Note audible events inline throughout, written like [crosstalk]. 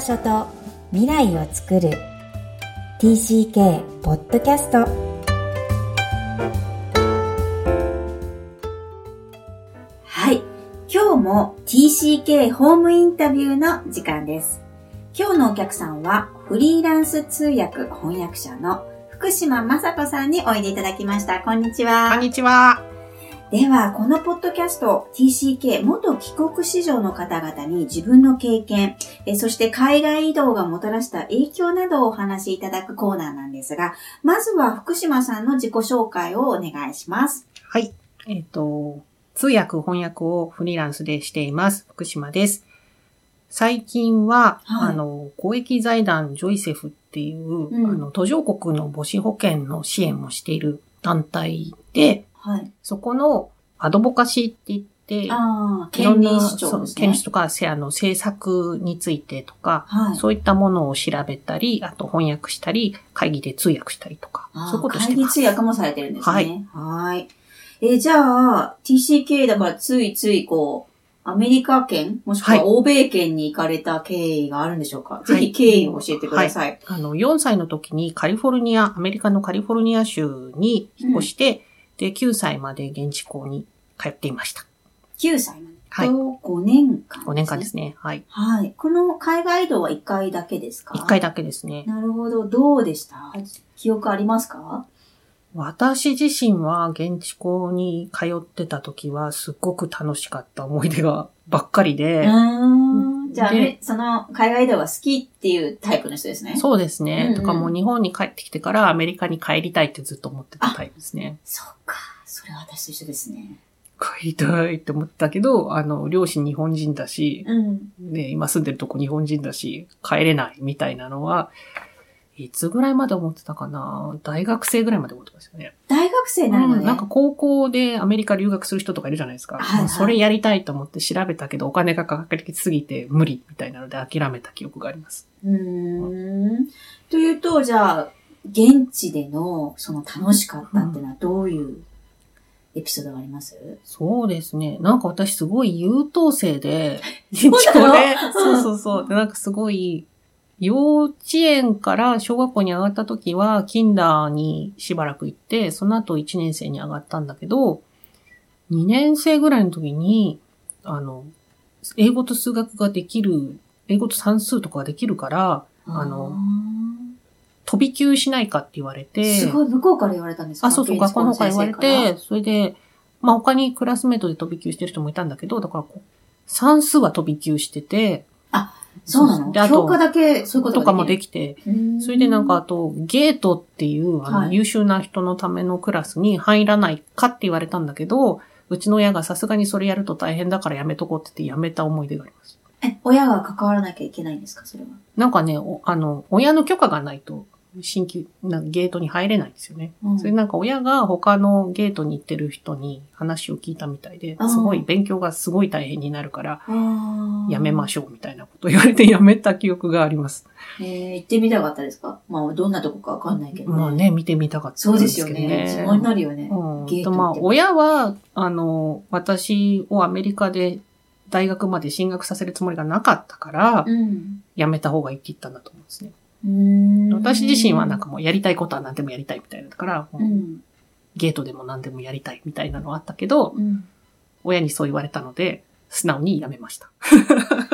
場所と未来を作る。TCK ポッドキャストはい。今日も TCK ホームインタビューの時間です。今日のお客さんはフリーランス通訳翻訳者の福島雅人さんにおいでいただきました。こんにちは。こんにちは。では、このポッドキャスト TCK 元帰国子女の方々に自分の経験、えそして海外移動がもたらした影響などをお話しいただくコーナーなんですが、まずは福島さんの自己紹介をお願いします。はい。えっ、と、通訳翻訳をフリーランスでしています。福島です。最近は、はいあの、公益財団ジョイセフっていう、うんあの、途上国の母子保険の支援もしている団体で、はい。そこのアドボカシーって言って、あ権利主張ね。権利とか、せあの、政策についてとか、はい。そういったものを調べたり、あと翻訳したり、会議で通訳したりとか、そういうことして会議ます。通訳もされてるんですね。はい。はい。えーじゃあ、TCK だからついついこう、アメリカ圏、もしくははい欧米圏に行かれた経緯があるんでしょうか、いぜひ経緯を教えてください。あの、4歳の時にカリフォルニア、アメリカのカリフォルニア州に引っ越して、で、9歳まで現地校に通っていました。9歳まで。はいと5年間、5年間ですね。はい。はい。この海外移動は1回だけですか？1回だけですね。なるほど。どうでした？記憶ありますか？私自身は現地校に通ってた時はすっごく楽しかった思い出がばっかりうで。じゃあ、でねその海外移動が好きっていうタイプの人ですね。そうですね。うんうんとかもう日本に帰ってきてからアメリカに帰りたいってずっと思ってたタイプですね。そうか。それは私と一緒ですね。帰りたいって思ったけど、あの、両親日本人だし、うん。で、今住んでるとこ日本人だし、帰れないみたいなのは、いつぐらいまで思ってたかな？大学生ぐらいまで思ってましたね。大学生なのね。うん、なんか高校でアメリカ留学する人とかいるじゃないですか。はいはいそれやりたいと思って調べたけど、お金がかかりすぎて無理みたいなので諦めた記憶があります。うーん。というと、じゃあ、現地での、その楽しかったっていうのはどういうエピソードがあります、そうですね。なんか私すごい優等生で、[laughs] そうそうそうそう。[laughs] で、なんかすごい、幼稚園から小学校に上がった時は、キンダーにしばらく行って、その後1年生に上がったんだけど、2年生ぐらいの時に、あの、英語と数学ができる、英語と算数とかができるから、あの飛び級しないかって言われて、すごい、向こうから言われたんですか？あ、そうそう、学校の方から言われて、それで、まあ他にクラスメートで飛び級してる人もいたんだけど、だから算数は飛び級してて、そうなの？であと教科だけそういうこととかもでききて、てそれでなんかあ、と、ゲートっていう、あの、はい。優秀な人のためのクラスに入らないかって言われたんだけど、うちの親がさすがにそれやると大変だからやめとこうって言ってやめた思い出があります。え、親が関わらなきゃいけないんですか？それは。なんかね、おあの、親の許可がないと、新規、なゲートに入れないんですよね。うんそれなんか親が他のゲートに行ってる人に話を聞いたみたいですごい勉強がすごい大変になるから、やめまししょうみたいなこと言われてやめた記憶があります。えー、行ってみたかったですか？まあ、どんなとこかわかんないけど、まあね、見てみたかったそうですよね。ね。そうなるよね。うん。ゲートとまあ親は、あの、私をアメリカで大学まで進学させるつもりがなかったから、うん。やめた方がいいって言ったんだと思うんですね。私自身はなんか、もうやりたいことは何でもやりたいみたいなだから、もううん。ゲートでも何でもやりたいみたいなのはあったけど、うん。親にそう言われたので、素直にやめました。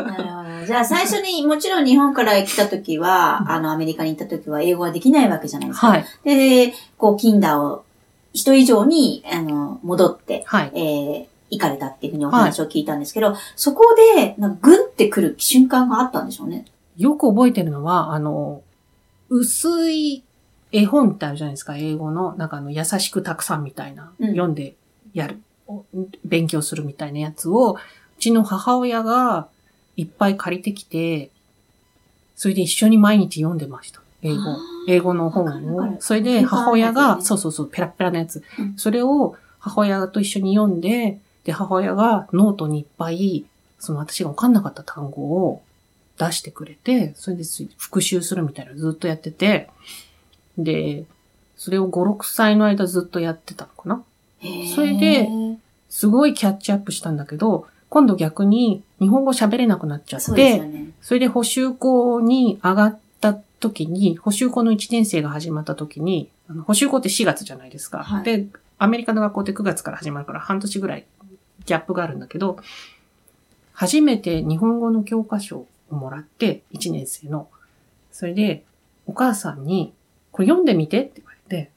なるほど。じゃあ最初に、もちろん日本から来た時は、あの、アメリカに行った時は英語はできないわけじゃないですか。はい。で、こう、キンダーを人以上に、あの、戻って、はい。えー、行かれたっていうふうにお話を聞いたんですけど、そこで、なんか、グンってくる瞬間があったんでしょうね。よく覚えてるのは、あの、薄い絵本ってあるじゃないですか、英語の。なんかあの、優しくたくさんみたいな、うん読んでやる、お勉強するみたいなやつを、うちの母親がいっぱい借りてきて、それで一緒に毎日読んでました。英語英語の本。をそれで母親が、ねそうそうそう、ペラペラのやつうん。それを母親と一緒に読んで、で、母親がノートにいっぱい、その私が分かんなかった単語を出してくれて、それで復習するみたいなのずっとやってて、で、それを5、6歳の間ずっとやってたのかな？それで、すごいキャッチアップしたんだけど、今度逆に日本語喋れなくなっちゃってそね。それで補習校に上がった時に、補習校の1年生が始まった時に、あの補習校って4月じゃないですか。はいで、アメリカの学校って9月から始まるから半年ぐらいギャップがあるんだけど、初めて日本語の教科書をもらって、1年生の。それで、お母さんに、これ読んでみてって言われて、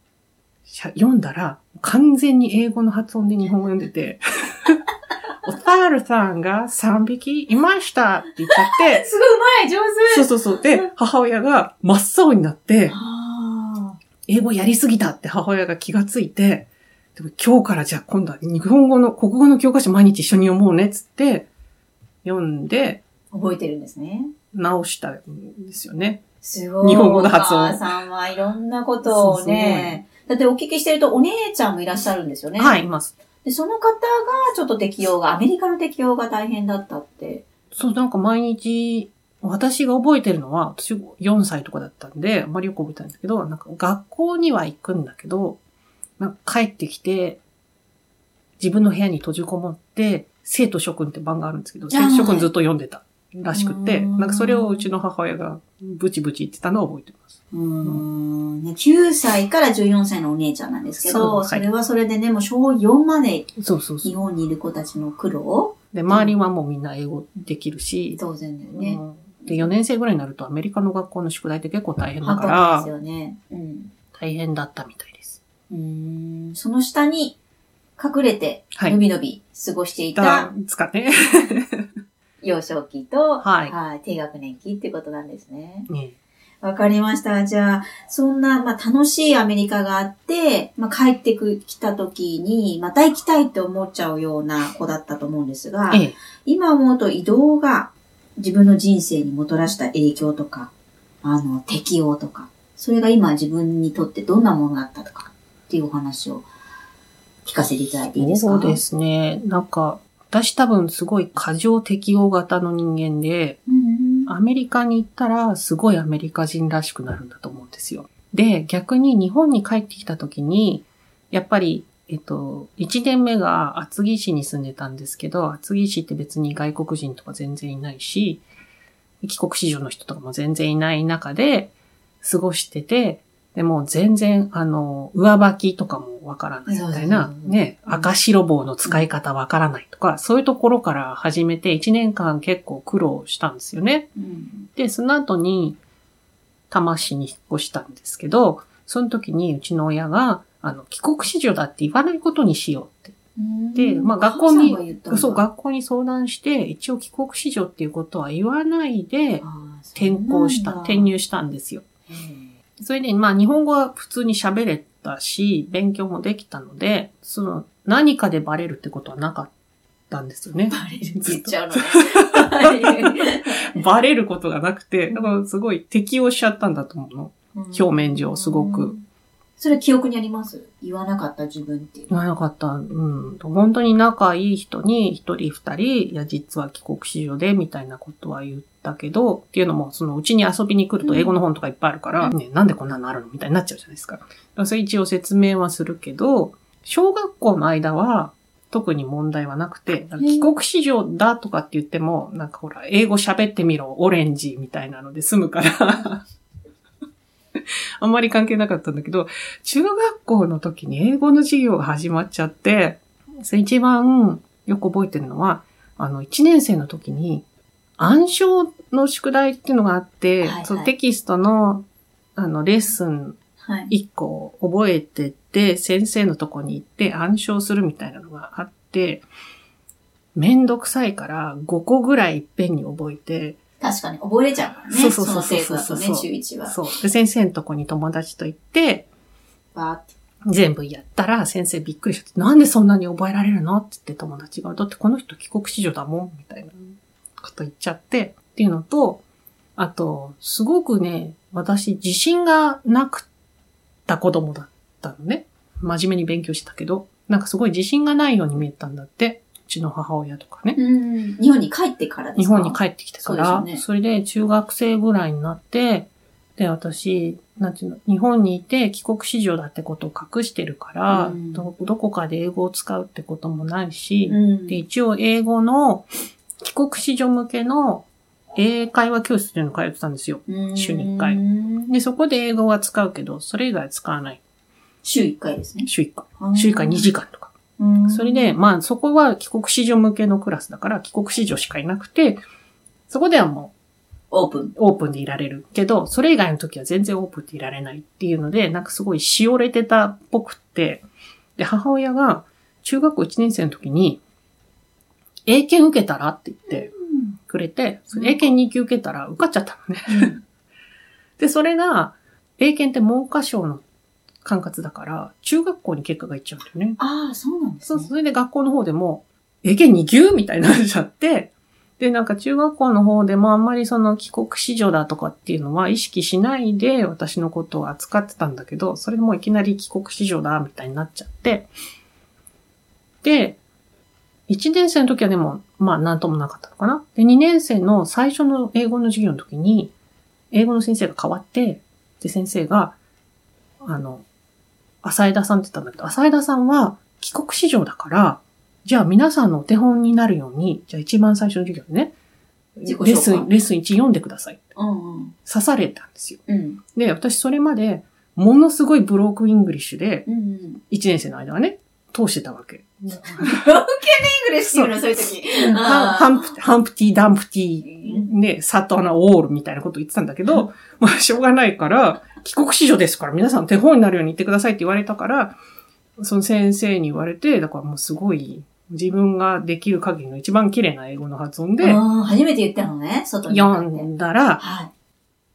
しゃ読んだら、完全に英語の発音で日本語読んでて、[laughs] おタールさんが3匹いましたって言っちゃって、[laughs] すごいうまい上手そうそうそう。で、母親が真っ青になって、あ英語やりすぎたって母親が気がついて、でも今日からじゃあ今度は日本語の、国語の教科書毎日一緒に読もうねっつって、読んでー覚えてるんですね。直したんですよね。すごい。日本語の発音お母さんはいろんなことをね。だってお聞きしてるとお姉ちゃんもいらっしゃるんですよね。はい、います。で、その方がちょっと適用が、アメリカの適用が大変だったって。そう、なんか毎日、私が覚えてるのは、私4歳とかだったんで、あんまりよく覚えてないんだけど、なんか学校には行くんだけど、なんか帰ってきて、自分の部屋に閉じこもって、生徒諸君って番があるんですけど、生徒諸君ずっと読んでたらしくて、うんなんかそれをうちの母親がブチブチ言ってたのを覚えてます。うーん。ね、9歳から14歳のお姉ちゃんなんですけど、はいそれはそれでね、もう小4までそうそうそう。日本にいる子たちの苦労で、周りはもうみんな英語できるし、当然だよね。うんで、4年生ぐらいになるとアメリカの学校の宿題って結構大変だかハらです、よね。うん。大変だったみたいです。うーん。その下に隠れて、はいのびのび過ごしていだたですかね。[laughs] 幼少期と、はい低学年期ってことなんですね。ねわかりました。じゃあ、そんな、まあ、楽しいアメリカがあって、まあ、帰ってくきた時に、また行きたいって思っちゃうような子だったと思うんですが、ええ。今思うと移動が自分の人生にもたらした影響とか、あの、適応とか、それが今自分にとってどんなものだったとかっていうお話を聞かせていただいていいですか？そうですね。なんか、私多分すごい過剰適応型の人間で、うんアメリカに行ったらすごいアメリカ人らしくなるんだと思うんですよ。で、逆に日本に帰ってきた時に、やっぱり、えっと、1年目が厚木市に住んでたんですけど、厚木市って別に外国人とか全然いないし、帰国子女の人とかも全然いない中で過ごしてて、でも全然、あの、上履きとかもわからないみたいなね、うん赤白棒の使い方わからないとか、そういうところから始めて1年間結構苦労したんですよね。うん。で、その後に、多摩市に引っ越したんですけど、その時にうちの親が、あの、帰国子女だって言わないことにしようって。でまあ学校にそう、学校に相談して、一応帰国子女っていうことは言わないで、転校した、転入したんですよ。それで、まあ日本語は普通に喋れたし、勉強もできたので、その、何かでバレるってことはなかったんですよね。バレるって言っちゃうのね。[laughs] バレることがなくて、だからすごい適応しちゃったんだと思うの。表面上すごく。それ記憶にあります？言わなかった自分っていう。言わなかった。うん。本当に仲いい人に一人二人、いや、実は帰国子女で、みたいなことは言ったけど、っていうのも、そのうちに遊びに来ると英語の本とかいっぱいあるから、うん。ね、なんでこんなのあるのみたいになっちゃうじゃないですか。だからそれ一応説明はするけど、小学校の間は、特に問題はなくて、帰国子女だとかって言っても、なんかほら、英語喋ってみろ、オレンジみたいなので済むから、[laughs] あんまり関係なかったんだけど、中学校の時に英語の授業が始まっちゃって、それ一番よく覚えてるのは、あの、1年生の時に暗唱の宿題っていうのがあって、はいはいそのテキストの、あの、レッスンはい。1個覚えてって、先生のとこに行って暗唱するみたいなのがあって、めんどくさいから5個ぐらいいっぺんに覚えて、確かに覚えれちゃうからね。そうそうそうそうその程度だとね、中1は。そう。で、先生のとこに友達と行って、バーって。全部やったら先生びっくりしちゃって、なんでそんなに覚えられるの？って言って友達が、だってこの人帰国子女だもん、みたいなこと言っちゃって、っていうのと、あと、すごくね、私自信がなくった子供だったのね。真面目に勉強してたけど、なんかすごい自信がないように見えたんだって。うちの母親とかね。うん。日本に帰ってからですか？日本に帰ってきてから、そ,、そうですよねれで中学生ぐらいになって、で、私、なんていうの、日本にいて帰国子女だってことを隠してるから、うんど、どこかで英語を使うってこともないし、うん。で、一応英語の帰国子女向けの英会話教室っていうのを通ってたんですよ。週に一回うんで、そこで英語は使うけど、それ以外は使わない。週1回ですね。週1回。週1回2時間とか。うんそれで、まあそこは帰国子女向けのクラスだから、帰国子女しかいなくて、そこではもオープン。うオープンでいられるけど、それ以外の時は全然オープンでいられないっていうので、なんかすごいしおれてたっぽくって、で、母親が中学校1年生の時に、英検受けたらって言ってくれて、英検2級受けたら受かっちゃったのね。うん [laughs] で、それが、英検って文科省の管轄だから、中学校に結果がいっちゃうんだよね。ああ、そうなんですそう、ね。それで学校の方でも、英検2級みたいになっちゃって、で、なんか中学校の方でもあんまりその帰国子女だとかっていうのは意識しないで私のことを扱ってたんだけど、それでもういきなり帰国子女だみたいになっちゃって、で、1年生の時はでも、まあなんともなかったのかな。で、2年生の最初の英語の授業の時に、英語の先生が変わって、で、先生が、あの、浅枝さんって言ったんだけど、浅枝さんは帰国子女だから、じゃあ皆さんのお手本になるように、じゃあ一番最初の授業でね、レッスン、レッスン1読んでください。うんうん。指されたんですよ。うん。で、私それまで、ものすごい broken English で、うんうん。1年生の間はね、通してたわけ。 broken English っていうのそういう時。ハン Humpty, Dumpty、ね、 sat on a wall みたいなこと言ってたんだけど、まあ、しょうがないから、帰国子女ですから、皆さん手本になるように言ってくださいって言われたから、その先生に言われて、だからもうすごい、自分ができる限りの一番綺麗な英語の発音で、初めて言ったのね、外に読。んだら、はい。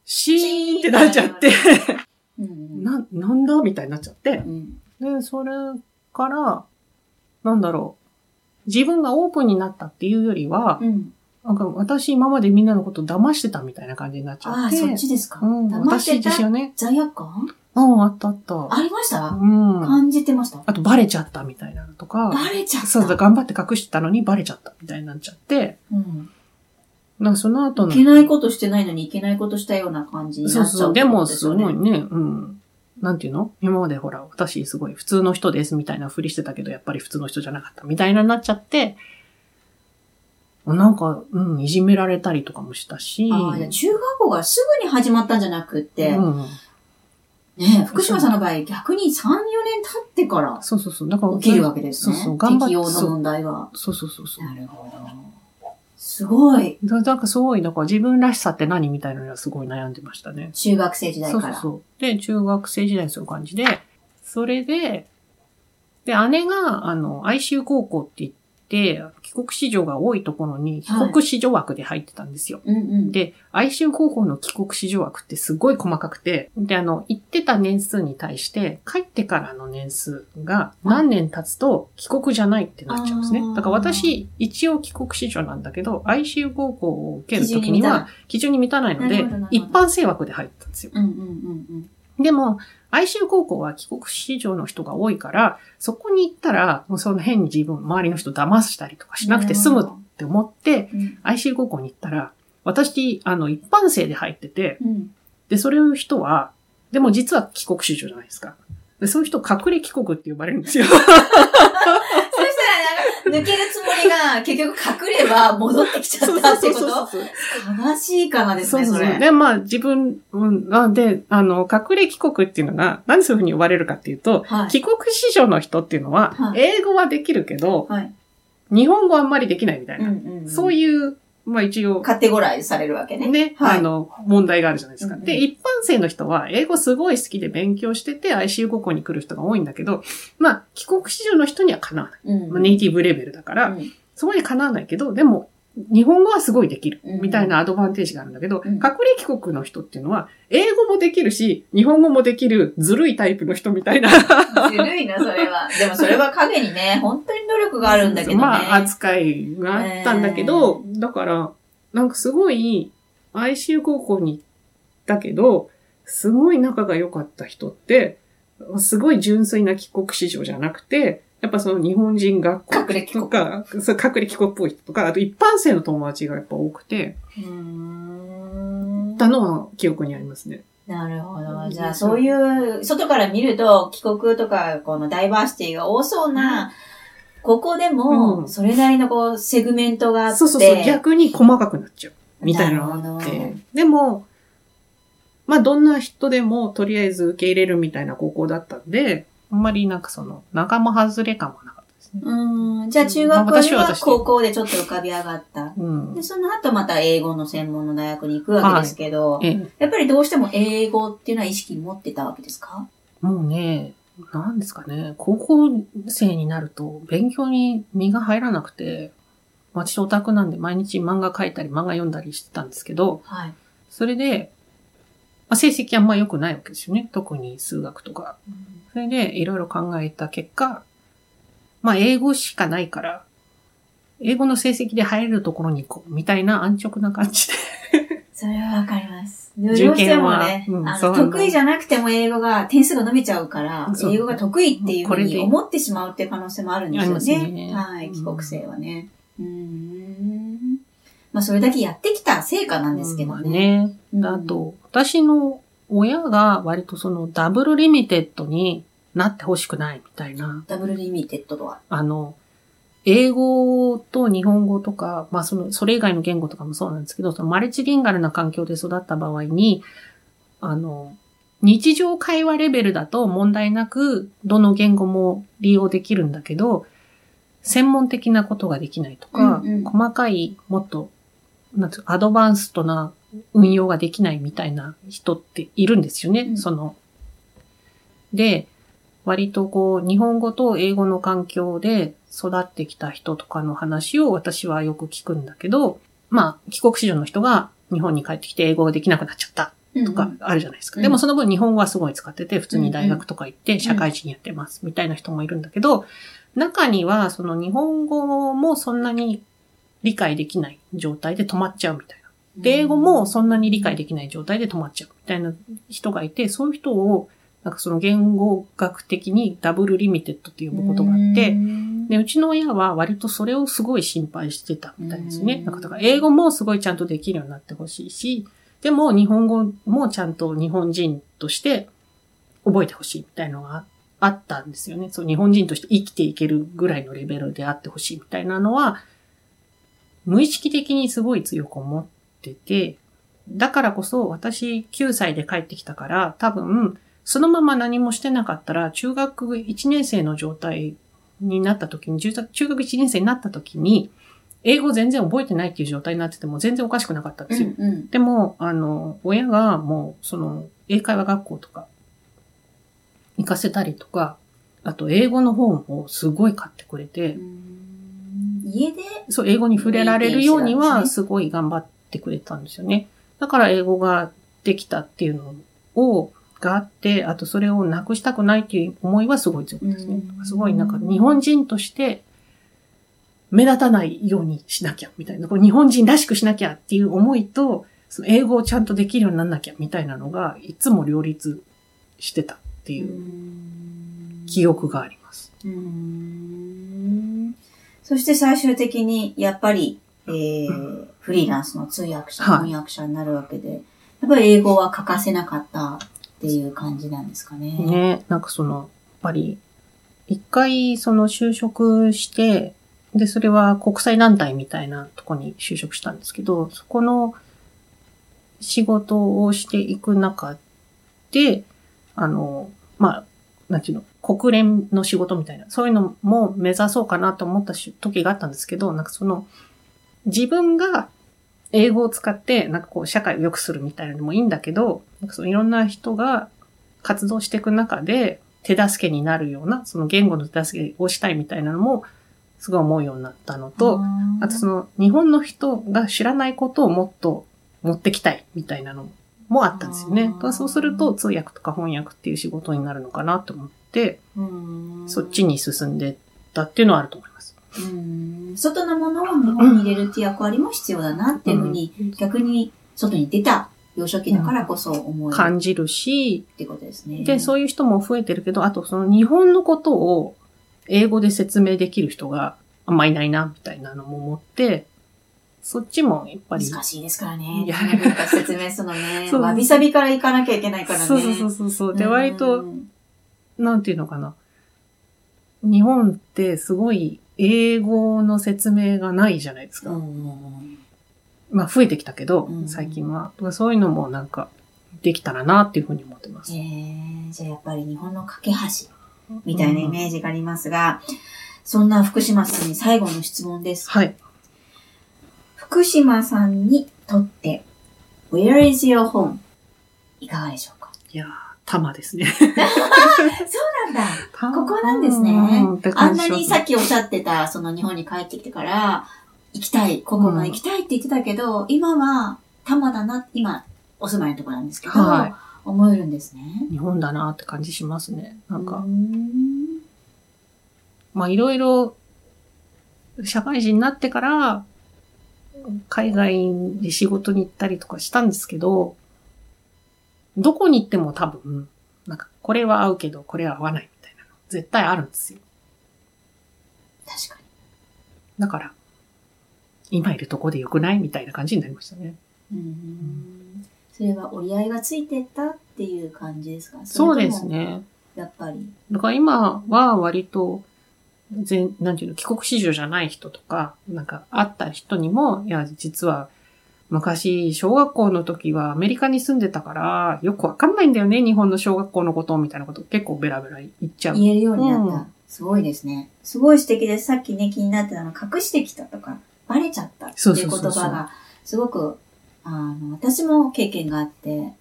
シーンってなっちゃって。[laughs] な、なんだみたいになっちゃってう。ん。で、それから、なんだろう。自分がオープンになったっていうよりは、うん。なんか私今までみんなのこと騙してたみたいな感じになっちゃああ、って。そっちですか。うん、私自身ね。罪悪感？うん、あったあった。ありました？うん。感じてました？あとバレちゃったみたいなのとか。バレちゃった？そうだ、頑張って隠してたのにバレちゃったみたいになっちゃって。うん。なんかその後の。いけないことしてないのにいけないことしたような感じになっちゃうそうそう。でもすごいね。ね、うん。なんていうの？今までほら、私すごい普通の人ですみたいなふりしてたけど、やっぱり普通の人じゃなかったみたいなになっちゃって、なんか、うん、いじめられたりとかもしたし。ああ、中学校がすぐに始まったんじゃなくって、うん。ねえ福島さんの場合逆に3、4年経ってからそうそうそう。だから、起きるわけですね。そうそう、頑張って。適用の問題は。そうそうそうそう。なるほど。すごい。だなんかすごい、だから自分らしさって何みたいなのにはすごい悩んでましたね。中学生時代から。そうそうそう。で、中学生時代そういう感じで、それで、で、姉が、あの、ICU 高校って言って、帰国子女が多いところに、帰国子女枠で入ってたんですよ。うんうん。で、ICU 高校の帰国子女枠ってすごい細かくて、で、あの、行ってた年数に対して、帰ってからの年数が何年経つと帰国じゃないってなっちゃうんですね。だから私、一応帰国子女なんだけど、ICU 高校を受けるときには、基準に満たない。ので一般生枠で入ったんですよ。うんうんうんでも、ICU 高校は帰国子女の人が多いから、そこに行ったら、もうその変に自分、周りの人騙したりとかしなくて済むって思って、うん。うん ICU 高校に行ったら、私、あの、一般生で入ってて、うん。で、そういう人は、でも実は帰国子女じゃないですか。でそういう人、隠れ帰国って呼ばれるんですよ。[laughs] 抜けるつもりが、結局隠れば [laughs] 戻ってきちゃったってこと？悲しいかなですね、そうそ。そうれ。で、まあ、自分、うん、なんで、あの、隠れ帰国っていうのが、なんでそういうふうに呼ばれるかっていうと、はい。帰国子女の人っていうのは、はい英語はできるけど、はい。日本語あんまりできないみたいな。うんうん。そうう。いう、まあ一応、カテゴライズされるわけね。ね、はいあの、問題があるじゃないですか。うんうんで、一般生の人は、英語すごい好きで勉強してて、ICU 高校に来る人が多いんだけど、まあ、帰国子女の人にはかなわない。うん。まあ、ネイティブレベルだから、うんそこにかなわないけど、でも、日本語はすごいできるうん。みたいなアドバンテージがあるんだけど、うん隠れ帰国の人っていうのは、英語もできるし、日本語もできる、ずるいタイプの人みたいな。[laughs] ずるいな、それは。でもそれは影にね、本当に努力があるんだけどね。まあ、扱いがあったんだけど、だから、なんかすごい、ICU 高校に行ったけど、すごい仲が良かった人って、すごい純粋な帰国子女じゃなくて、やっぱその日本人学校とか、そう隠れ帰国っぽい人とか、あと一般生の友達がやっぱ多くて、うーんたのは記憶にありますね。なるほど。じゃあ、そういう、外から見ると、帰国とか、このダイバーシティが多そうな、ここでうも、んそれなりのこう、セグメントがあって。そうそうそう、逆に細かくなっちゃう。みたいなのがあって。でも、まあどんな人でもとりあえず受け入れるみたいな高校だったんで、あんまりなんかその仲間外れ感はなかったですね。うん。じゃあ中学校では高校でちょっと浮かび上がった。うんで、。その後また英語の専門の大学に行くわけですけど、ええ、やっぱりどうしても英語っていうのは意識持ってたわけですか？もうね、なんですかね、高校生になると勉強に身が入らなくて、私オタクなんで毎日漫画描いたり漫画読んだりしてたんですけど、はい。それで、まあ、成績あんま良くないわけですよね。特に数学とか。それでいろいろ考えた結果、まあ英語しかないから、英語の成績で入れるところに行こう、みたいな安直な感じで。それはわかります。どうしてもね、はうんあの得意じゃなくても英語が点数が伸びちゃうから、英語が得意っていうふうに思ってしまうっていう可能性もあるんですよね。ねはい、うん帰国生はね。うーん。まあ、それだけやってきた成果なんですけどうんね。ね。うんあと、私の親が割とそのダブルリミテッドになってほしくないみたいな、ダブルリミテッドとは？あの、英語と日本語とか、まあその、それ以外の言語とかもそうなんですけど、そのマルチリンガルな環境で育った場合に、あの、日常会話レベルだと問題なく、どの言語も利用できるんだけど、専門的なことができないとか、うんうん細かい、もっと、なんていうかアドバンストな運用ができないみたいな人っているんですよね。うんその、で、割とこう、日本語と英語の環境で育ってきた人とかの話を私はよく聞くんだけど、まあ、帰国子女の人が日本に帰ってきて英語ができなくなっちゃったとかあるじゃないですか。うんでもその分日本語はすごい使ってて、普通に大学とか行ってん社会人やってますみたいな人もいるんだけど、中にはその日本語もそんなに理解できない状態で止まっちゃうみたいな。で、英語もそんなに理解できない状態で止まっちゃうみたいな人がいて、そういう人を、なんかその言語学的にダブルリミテッドって呼ぶことがあって、うんで、うちの親は割とそれをすごい心配してたみたいですね。うんなんかだから英語もすごいちゃんとできるようになってほしいし、でも日本語もちゃんと日本人として覚えてほしいみたいなのがあったんですよね。そう、日本人として生きていけるぐらいのレベルであってほしいみたいなのは、無意識的にすごい強く思ってて、だからこそ私9歳で帰ってきたから、多分、そのまま何もしてなかったら、中学1年生の状態になった時に、中学中学1年生になった時に、英語全然覚えてないっていう状態になってても全然おかしくなかったんですよ。うんうんでも、あの、親がもう、その、英会話学校とか、行かせたりとか、あと、英語の本をすごい買ってくれて、家で、そう、英語に触れられるようには、すごい頑張ってくれたんですよね。だから、英語ができたっていうのを、があって、あと、それをなくしたくないっていう思いはすごい強いですねう。んすごい、なんか、日本人として、目立たないようにしなきゃ、みたいな。こう日本人らしくしなきゃっていう思いと、その英語をちゃんとできるようになんなきゃ、みたいなのが、いつも両立してたっていう記憶があります。うーんそして最終的に、やっぱり、えー、フリーランスの通訳者、はい翻訳者になるわけで、やっぱり英語は欠かせなかったっていう感じなんですかね。ね、なんかその、やっぱり、一回その就職して、で、それは国際団体みたいなとこに就職したんですけど、そこの仕事をしていく中で、あの、まあ、なんていうの、国連の仕事みたいな、そういうのも目指そうかなと思った時があったんですけど、なんかその、自分が英語を使って、なんかこう、社会を良くするみたいなのもいいんだけど、なんかそのいろんな人が活動していく中で、手助けになるような、その言語の手助けをしたいみたいなのも、すごい思うようになったのと、あとその、日本の人が知らないことをもっと持ってきたいみたいなのもあったんですよね。そうすると、通訳とか翻訳っていう仕事になるのかなと思って、うん。そっちに進んでったっていうのはあると思います。うん。外のものを日本に入れるっていう役割も必要だなっていうふうに、逆に外に出た幼少期だからこそ思える感じるし、ってことですね。で、そういう人も増えてるけど、あとその日本のことを英語で説明できる人があんまいないな、みたいなのも思って、そっちもやっぱり。難しいですからね。いや説明するのね。[laughs] そうわびさびから行かなきゃいけないからね。そうそうそうそう。で、割と、うんなんていうのかな。日本ってすごい英語の説明がないじゃないですか。うんまあ増えてきたけどう、ん最近は。そういうのもなんか、できたらなっていうふうに思ってます。えー、じゃあやっぱり日本の架け橋みたいなイメージがありますが、そんな福島さんに最後の質問です。はい。福島さんにとって、Where is your home? いかがでしょうか？いやー、玉ですね。[laughs] そうなんだ。[laughs] ここなんですねあんなにさっきおっしゃってた、その日本に帰ってきてから、行きたい、ここが行きたいって言ってたけど、今は、多摩だな、今、お住まいのところなんですけど、は思えるんですね。い。日本だなって感じしますね。なんかんまあいろいろ、社会人になってから、海外で仕事に行ったりとかしたんですけど、どこに行っても多分、なんか、これは合うけど、これは合わないみたいなの、絶対あるんですよ。確かに。だから、今いるとこでよくないみたいな感じになりましたね。うーんそれは折り合いがついてたっていう感じですか？そうです。ね。やっぱり。だから今は割と、全、なんていうの、帰国子女じゃない人とか、なんか会った人にも、いや、実は、昔、小学校の時はアメリカに住んでたから、よくわかんないんだよね、日本の小学校のこと、みたいなこと結構ベラベラ言っちゃう。言えるようになった。うんすごいですね。すごい素敵です。さっきね、気になってたの隠してきたとか、バレちゃったっていう言葉そうそうそうそうが、すごく、あの、私も経験があって、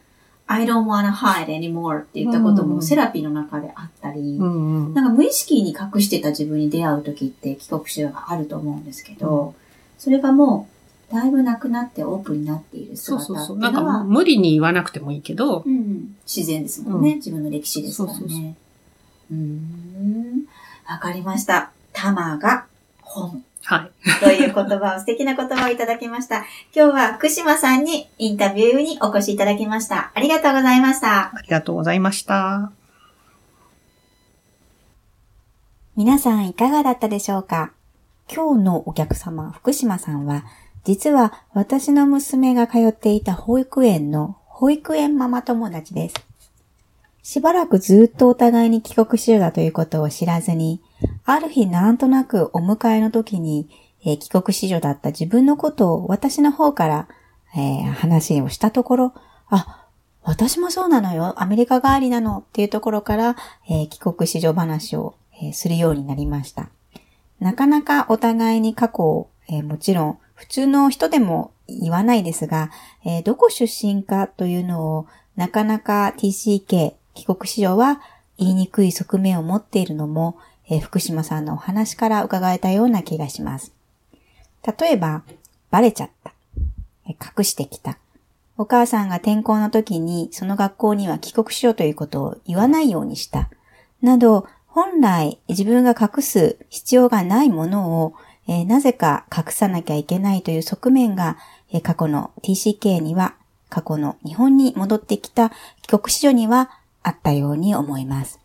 I don't wanna hide anymore って言ったことうんもセラピーの中であったり、うんうん。なんか無意識に隠してた自分に出会う時って帰国子女があると思うんですけど、それがもう、だいぶなくなってオープンになっているそう姿ってそうそう。なんかいうのは、もう無理に言わなくてもいいけど、うんうん、自然ですもんね、うん自分の歴史ですからね。そうそうそううーん。わかりました。玉が本はい。という言葉を、素敵な言葉をいただきました。今日は福島さんにインタビューにお越しいただきました。ありがとうございました。ありがとうございました。皆さんいかがだったでしょうか？今日のお客様、福島さんは、実は私の娘が通っていた保育園の保育園ママ友達です。しばらくずっとお互いに帰国子女だということを知らずに、ある日なんとなくお迎えの時に、えー帰国子女だった自分のことを私の方から、えー話をしたところ、あ、私もそうなのよ。アメリカ帰りなのっていうところから、えー帰国子女話を、えするようになりました。なかなかお互いに過去を、えもちろん普通の人でも言わないですが、えどこ出身かというのをなかなか TCK 帰国子女は言いにくい側面を持っているのも、えー福島さんのお話から伺えたような気がします。例えば、バレちゃった。隠してきた。お母さんが転校の時にその学校には帰国しようということを言わないようにした。など、本来自分が隠す必要がないものを、えーなぜか隠さなきゃいけないという側面が、えー過去の TCK には、過去の日本に戻ってきた帰国子女にはあったように思います。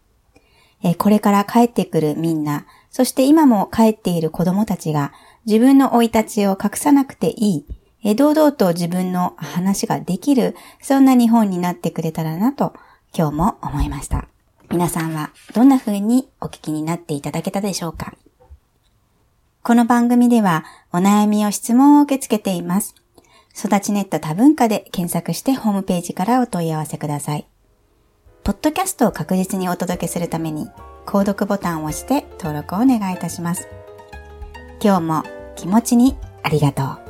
えこれから帰ってくるみんな、そして今も帰っている子供たちが自分の生い立ちを隠さなくていい、え堂々と自分の話ができる、そんな日本になってくれたらなと今日も思いました。皆さんはどんな風にお聞きになっていただけたでしょうか？この番組ではお悩みを質問を受け付けています。育ちネット多文化で検索してホームページからお問い合わせください。ポッドキャストを確実にお届けするために、購読ボタンを押して登録をお願いいたします。今日も気持ちにありがとう。